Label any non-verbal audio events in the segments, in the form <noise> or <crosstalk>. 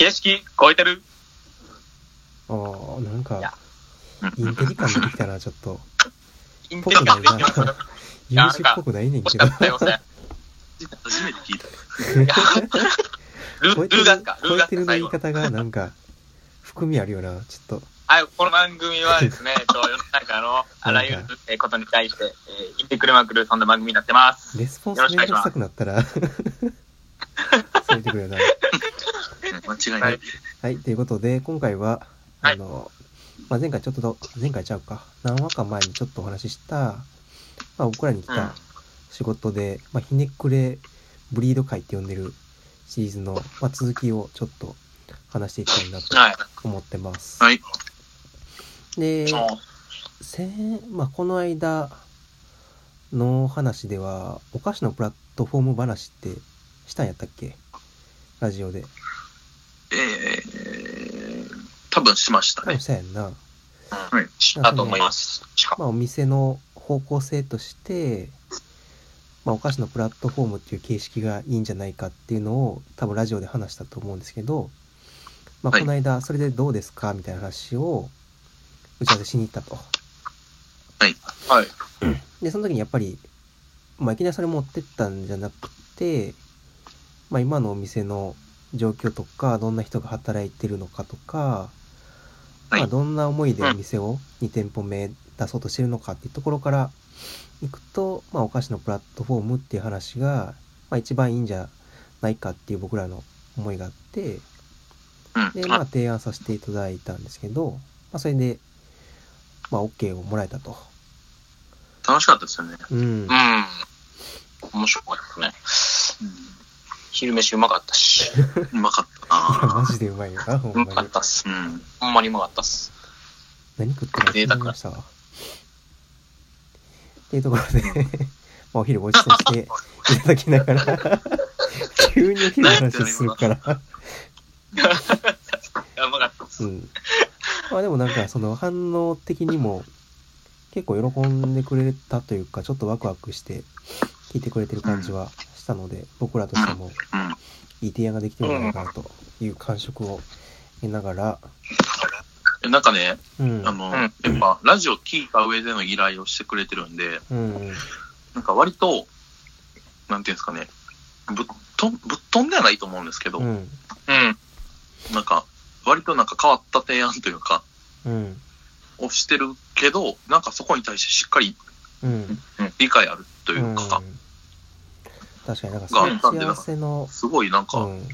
形式超えてる？ああ、なんいやか、インテリ感出てきたな、ちょっと。インぽテリ感できます。。有志っぽくないねんけど惜しか。ったよ、それ。初めて聞いた。いやル超えてるルーガスか、ルーガス超えてるの。言い方がなんか、含みあるよな、ちょっと。はい、この番組はですね、<laughs> と世の中のあらゆるえーことに対して、えー言ってくれまくる、そんな番組になってます。レスポンスめんどくさくなったら、<laughs> そう言ってくれよな。間違いない。はい、ということで、今回は、はいあの、まあ、前回ちょっと、前回ちゃうか、何話か前にちょっとお話しした、まあ、僕らに来うんた仕事で、まあ、ひねくれブリード会って呼んでるシリーズの、まあ、続きをちょっと話していきたいなとはい。思ってます。はい。で、そう先まあ、この間の話では、お菓子のプラットフォーム話ってしたんやったっけ？ラジオで。えー、多分しましたね多分。したやんな。はい。だと思います。まあ、お店の方向性として、まあ、お菓子のプラットフォームっていう形式がいいんじゃないかっていうのを多分ラジオで話したと思うんですけど、まあ、はいこの間それでどうですかみたいな話を打ち合わせしに行ったと。はい。で、その時にやっぱり、まあ、いきなりそれ持ってったんじゃなくて、まあ、今のお店の状況とか、どんな人が働いてるのかとか、はいまあ、どんな思いでお店を2店舗目出そうとしてるのかっていうところからいくと、まあ、お菓子のプラットフォームっていう話が、まあ、一番いいんじゃないかっていう僕らの思いがあって、うん。で、まあ、提案させていただいたんですけど、まあ、それで、まあ、OK をもらえたと。楽しかったですよね。うんうん。。面白かったね。昼飯うまかったし。<laughs> うまかったいや、マなジでうまいよな、ほんうままに。かったっす。うん。ほんまにうまかったっす。何食ってるか気になりましたわ。っていうところで、まあ、お昼ごちそうしていただきながら、急にお昼の話するから。いやうまかったっす。うん。まあでもなんかその反応的にも結構喜んでくれたというか、ちょっとワクワクして聞いてくれてる感じはしたので、僕らとしてもうん。いい提案ができてるんじゃないかなという感触を得ながら、えなんかね、うん。あの、うんやっぱ、ラジオ聞いた上での依頼をしてくれてるんで、うんうん。なんか割と、なんていうんですかね、ぶっと、ぶっ飛んではないと思うんですけど、うん。うん。なんか、割となんか変わった提案というか、うん。をしてるけど、なんかそこに対してしっかりうん。理解あるというか、ん確かになんかがあったんでその幸せの、すごいなんか、うん。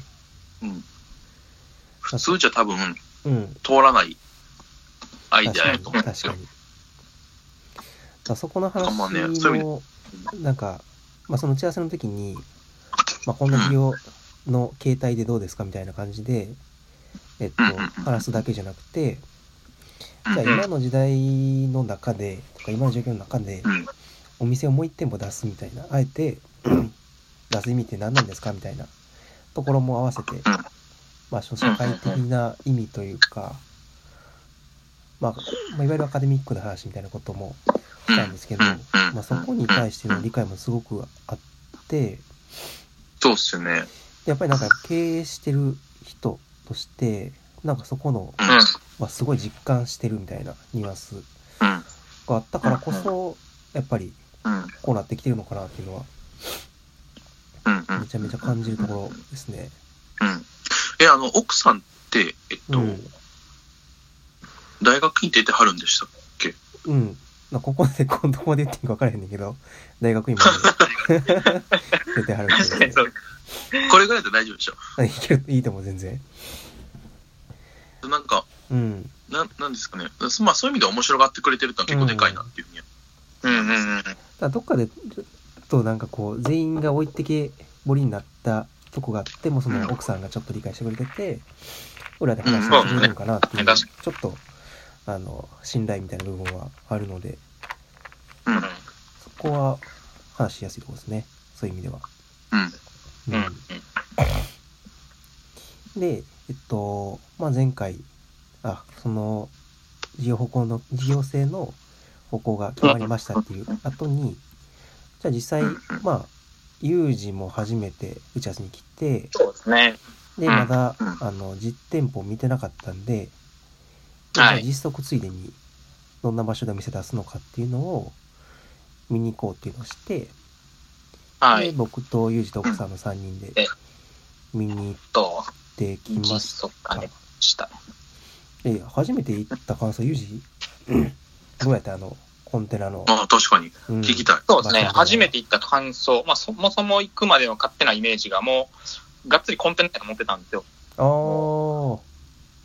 うん。普通じゃ多分うん。通らないアイデアやと思う。んですよそこの話まあねなんか、まあその打ち合わせの時に、まあこんな企業の形態でどうですかみたいな感じで、えっと話すだけじゃなくて、うん。じゃあ今の時代の中で、とか今の状況の中で、うん。お店をもう一店舗出すみたいな、あえて出す意味って何なんですかみたいなところも合わせて、まあ、その社会的な意味というか、まあ、まあ、いわゆるアカデミックな話みたいなこともしたんですけど、まあ、そこに対しての理解もすごくあって、そうっすよね。やっぱりなんか経営してる人として、なんかそこの、うん。まあ、すごい実感してるみたいなニュアンスうん。があったからこそ、やっぱりうん。こうなってきてるのかなっていうのは。めちゃめちゃ感じるところですね。うん。え、あの、奥さんって、えっと、うん大学に出てはるんでしたっけ？うん。まあ、ここで、<laughs> どこまで言っていいか分からへんねんけど、大学今で <laughs> 出てはる人で <laughs> これぐらいで大丈夫でしょ？いけるいいと思う、全然。なんか、うん。なん、なんですかね。まあ、そういう意味で面白がってくれてるってのは結構でかいなっていうふうに。うんうんうん。だからどっかで、となんかこう、全員が置いてけぼりになったとこがあっても、その奥さんがちょっと理解してくれてて、裏で話してくれるのかなっていう、うんちょっと、あの、信頼みたいな部分はあるので、うん。そこは話しやすいところですね。そういう意味では。うん。うんうん。で、えっと、まあ、前回、あ、その、事業方向の、事業性の方向が決まりましたっていう後に、じゃあ実際、まあ、有事も初めて打ち合わせに来て、そうですね。で、うんまだ、うんあの、実店舗見てなかったんで、ではい実測ついでに、どんな場所でお店出すのかっていうのを、見に行こうっていうのをして、で、はい。僕とユージと奥さんの3人でえ、見に行っと、てきま実した。測がね、した。で、初めて行った感想、ユージ、<clears throat> どうやってあの、コンテナの、ああ、確かに。うん聞きたい。そうですね。初めて行った感想。まあ、そもそも行くまでの勝手なイメージがもう、がっつりコンテナとか持ってたんですよ。あー、あん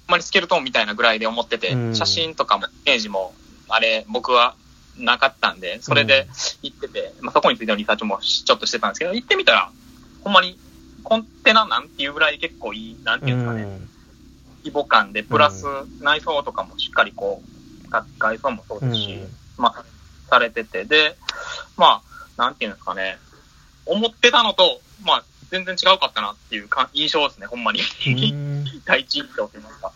まりスケルトンみたいなぐらいで思ってて、うん写真とかも、イメージも、あれ、僕はなかったんで、それで行ってて、まあ、そこについてのリサーチもしちょっとしてたんですけど、行ってみたら、ほんまに、コンテナなんていうぐらい結構いい、なんていうんですかね、うん規模感で、プラス内装とかもしっかりこう、が外装もそうですし、うんまあ、されてて、で、まあ、なんていうんですかね、思ってたのと、まあ、全然違うかったなっていうか印象ですね、ほんまに。うん <laughs> 第一印象と言いますか。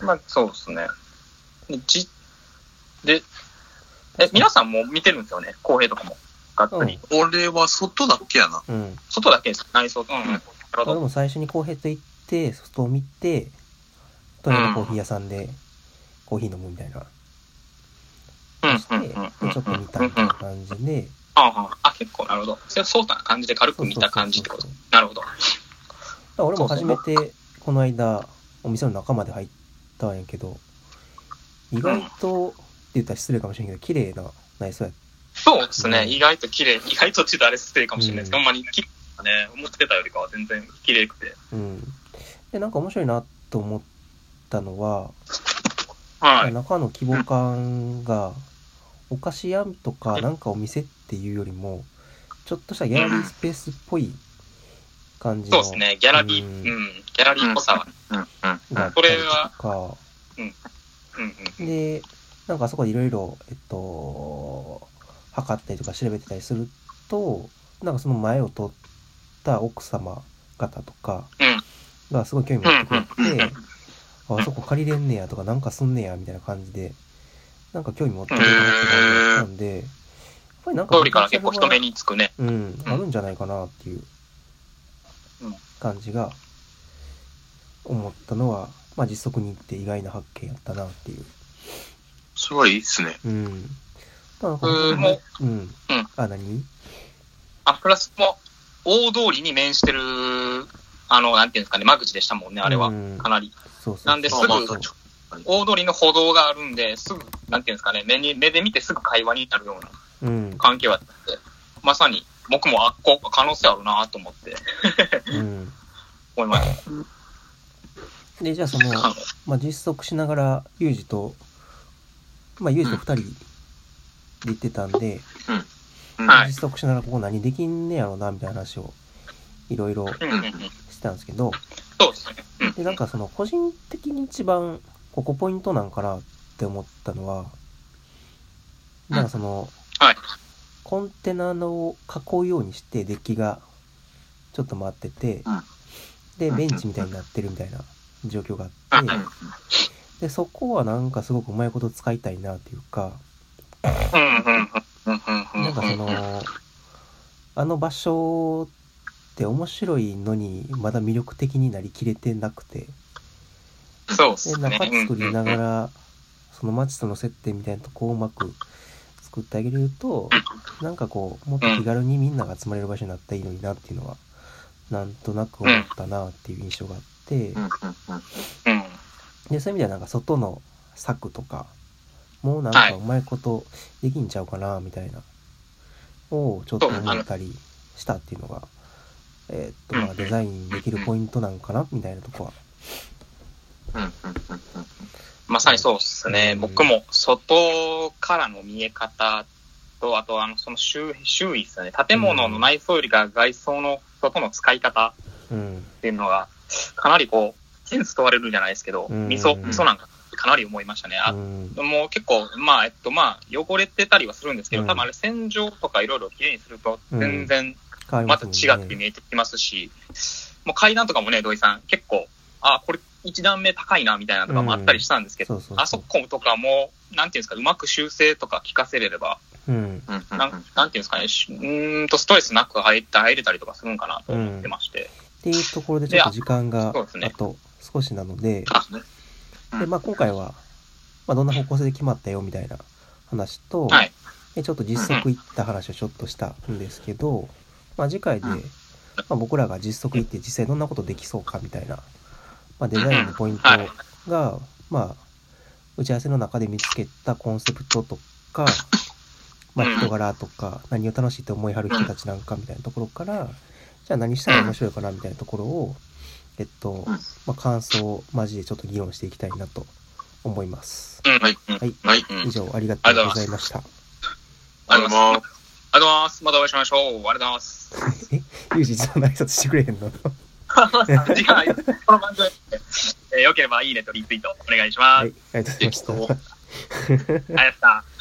まあ、そうですね。で、じ、で、え、皆さんも見てるんですよね、公平とかも。がっつり。俺は外だけやな。うん。外だけです、内装。うん。なるほど。俺も最初にコーヒーと行って、外を見て、隣のコーヒー屋さんでコーヒー飲むみたいな。うん、して。ちょっと見たみたいな感じで、ああ、あ、結構、なるほど。そうそうな感じで軽く見た感じってこと？なるほど。俺も初めてこの間お店の中まで入ったんやけど、意外と、って言ったら失礼かもしれんけど、綺麗な内装やっそうですね、うん意外と綺麗、意外とちょっとあれ失礼かもしれないですけど、うんまに綺麗だね、思ってたよりかは全然綺麗くて。うん。で、なんか面白いなと思ったのは、はい。中の規模感が、お菓子屋とかなんかお店っていうよりも、ちょっとしたギャラリースペースっぽい感じの。そうですね、ギャラリー、ううん。ん、ギャラリーっぽさ。は。うん、うん。こがあったりれはとか、うん、うん。で、なんかそこでいろいろ、えっと、測ったりとか調べてたりすると、なんかその前を通った奥様方とかうん。がすごい興味持ってくれて、あそこ借りれんねやとかなんかすんねやみたいな感じで、なんか興味持ってくれたなんで、やっぱりなんか通りから結構人目につくね。うん、あるんじゃないかなっていううん感じが思ったのは、まあ実測に行って意外な発見やったなっていう。すごいいいっすね。うん。うんもうん。うんあ、何？あ、プラスも、大通りに面してる、あの、なんていうんですかね、間口でしたもんね、あれはうん。かなり。そうそうそう。なんですぐ大通りの歩道があるんで、すぐ、なんていうんですかね、目に、目で見てすぐ会話になるようなうん。関係はあって、まさに、僕もあっこ、可能性あるなと思って、うん。思いましで、じゃあその、た。まあ実測しながら、ユージと、まあユージと二人で行ってたんで、うんはい実測しながらここ何できんねやろな、みたいな話を、いろいろうんうんうん。してたんですけど、そうですね。うん。で、なんかその、個人的に一番、ここポイントなんかなって思ったのは、なんかその、はい。コンテナのを囲うようにしてデッキがちょっと回ってて、うん。で、うん。ベンチみたいになってるみたいな状況があって、うん。で、そこはなんかすごくうまいこと使いたいなっていうか、なんかその、あの場所って面白いのにまだ魅力的になりきれてなくて、で、そうっすね。中作りながら、その街との接点みたいなとこをうまく作ってあげれると、なんかこう、もっと気軽にみんなが集まれる場所になったらいいのになっていうのは、なんとなく思ったなっていう印象があって。で、そういう意味ではなんか外の柵とか、もうなんかうまいことできんちゃうかなみたいな、をちょっと思ったりしたっていうのが、えーっと、まあデザインできるポイントなんかなみたいなとこは。うんうんうんまさにそうですね。うん僕も外からの見え方と、あとあの、その周周囲ですね。建物の内装よりか外装の外の使い方うん。っていうのが、かなりこう、センス問われるじゃないですけど、うん味噌、味噌なんかかなり思いましたね。あうん。もう結構、まあ、えっと、まあ、汚れてたりはするんですけど、うん多分あれ洗浄とかいろいろきれいにすると、全然また。違って見えてきますし、もう階段とかもね、土井さん、結構、あ、これ一段目高いな、みたいなのとかもあったりしたんですけど、あそことかも、なんていうんですか、うまく修正とか聞かせれれば、うん。うんうんなんなんていうんですかね、しうーんとストレスなく入って入れたりとかするんかなと思ってまして。っていうところでちょっと時間があと少しなので、ですね。うんで、まあ今回は、まあどんな方向性で決まったよみたいな話と、はい。でちょっと実測行った話をちょっとしたんですけど、まあ次回で、うんまあ僕らが実測行って実際どんなことできそうかみたいな、まあデザインのポイントはいが、まあ、打ち合わせの中で見つけたコンセプトとか、まあうん人柄とか、何を楽しいと思いはる人たちなんかみたいなところから、じゃあ何したら面白いかなみたいなところを、えっと、まあ感想を交えちょっと議論していきたいなと思います。うん。はいうんはい。以上、ありがとうございました。ありがとうございます。ありがとうございます。またお会いしましょう。ありがとうございます。<laughs> え、ゆうじ、そんな挨拶してくれへんの？<laughs> この番組、えー、よければいいねとリツイートお願いします。はい、ありがとうございました。ありがとうございました。